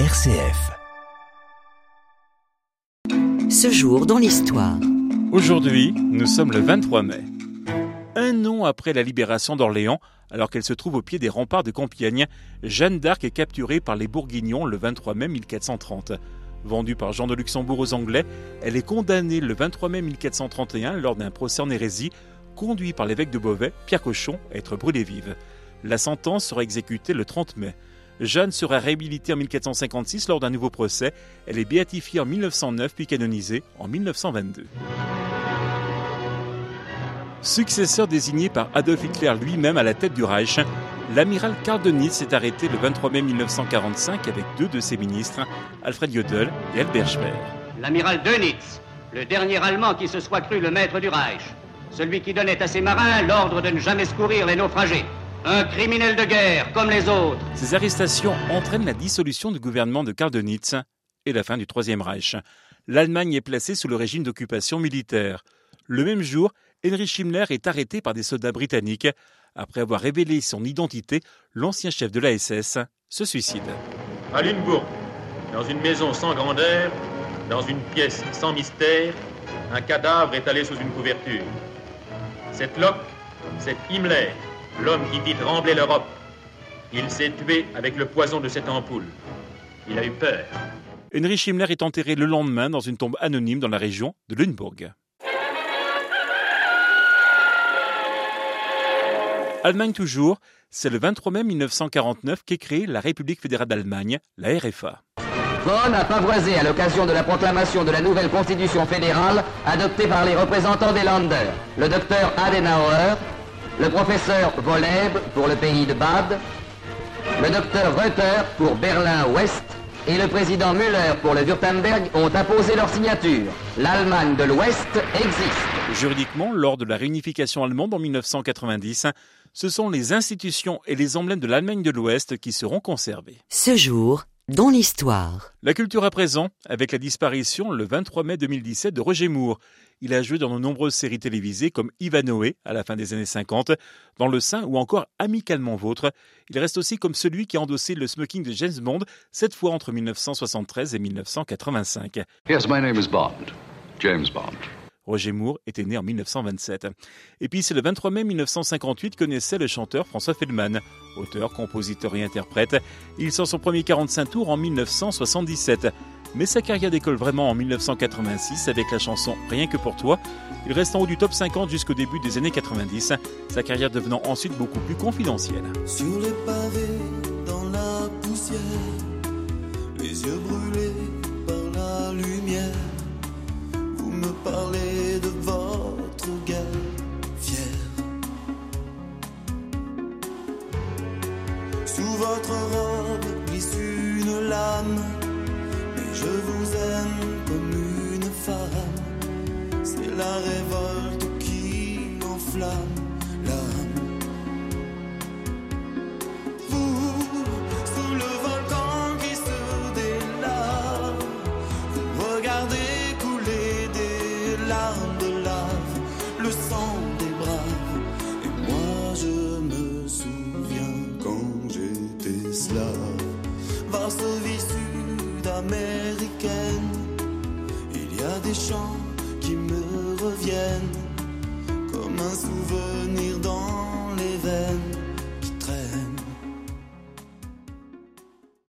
RCF. Ce jour dans l'histoire. Aujourd'hui, nous sommes le 23 mai. Un an après la libération d'Orléans, alors qu'elle se trouve au pied des remparts de Compiègne, Jeanne d'Arc est capturée par les Bourguignons le 23 mai 1430. Vendue par Jean de Luxembourg aux Anglais, elle est condamnée le 23 mai 1431 lors d'un procès en hérésie conduit par l'évêque de Beauvais, Pierre Cochon, à être brûlée vive. La sentence sera exécutée le 30 mai. Jeanne sera réhabilitée en 1456 lors d'un nouveau procès. Elle est béatifiée en 1909 puis canonisée en 1922. Successeur désigné par Adolf Hitler lui-même à la tête du Reich, l'amiral Karl Dönitz est arrêté le 23 mai 1945 avec deux de ses ministres, Alfred Jodl et Albert Speer. L'amiral Dönitz, le dernier Allemand qui se soit cru le maître du Reich, celui qui donnait à ses marins l'ordre de ne jamais secourir les naufragés. Un criminel de guerre, comme les autres. Ces arrestations entraînent la dissolution du gouvernement de Karl Dönitz et la fin du Troisième Reich. L'Allemagne est placée sous le régime d'occupation militaire. Le même jour, Heinrich Himmler est arrêté par des soldats britanniques. Après avoir révélé son identité, l'ancien chef de la SS se suicide. À Lunebourg, dans une maison sans grandeur, dans une pièce sans mystère, un cadavre est allé sous une couverture. Cette loque, c'est Himmler, l'homme qui fit trembler l'Europe. Il s'est tué avec le poison de cette ampoule. Il a eu peur. Heinrich Himmler est enterré le lendemain dans une tombe anonyme dans la région de Lunebourg. Allemagne toujours, c'est le 23 mai 1949 qu'est créée la République fédérale d'Allemagne, la RFA. Bonn a pavoisé à l'occasion de la proclamation de la nouvelle constitution fédérale adoptée par les représentants des Länder, le docteur Adenauer, le professeur Voleb pour le pays de Bade, le docteur Reuter pour Berlin-Ouest et le président Müller pour le Württemberg ont apposé leur signature. L'Allemagne de l'Ouest existe. Juridiquement, lors de la réunification allemande en 1990, ce sont les institutions et les emblèmes de l'Allemagne de l'Ouest qui seront conservés. Ce jour dans l'histoire. La culture à présent, avec la disparition le 23 mai 2017 de Roger Moore. Il a joué dans de nombreuses séries télévisées comme Ivanhoe à la fin des années 50, Dans le sein ou encore Amicalement Vôtre. Il reste aussi comme celui qui a endossé le smoking de James Bond, cette fois entre 1973 et 1985. Yes, my name is Bond. James Bond. Roger Moore était né en 1927. Et puis c'est le 23 mai 1958 que naissait le chanteur François Feldman, auteur, compositeur et interprète. Il sort son premier 45 tours en 1977. Mais sa carrière décolle vraiment en 1986 avec la chanson Rien que pour toi. Il reste en haut du top 50 jusqu'au début des années 90, sa carrière devenant ensuite beaucoup plus confidentielle. Sur les pavés, dans la poussière, les yeux brûlés Sous votre robe glisse une lame, chants qui me reviennent comme un souvenir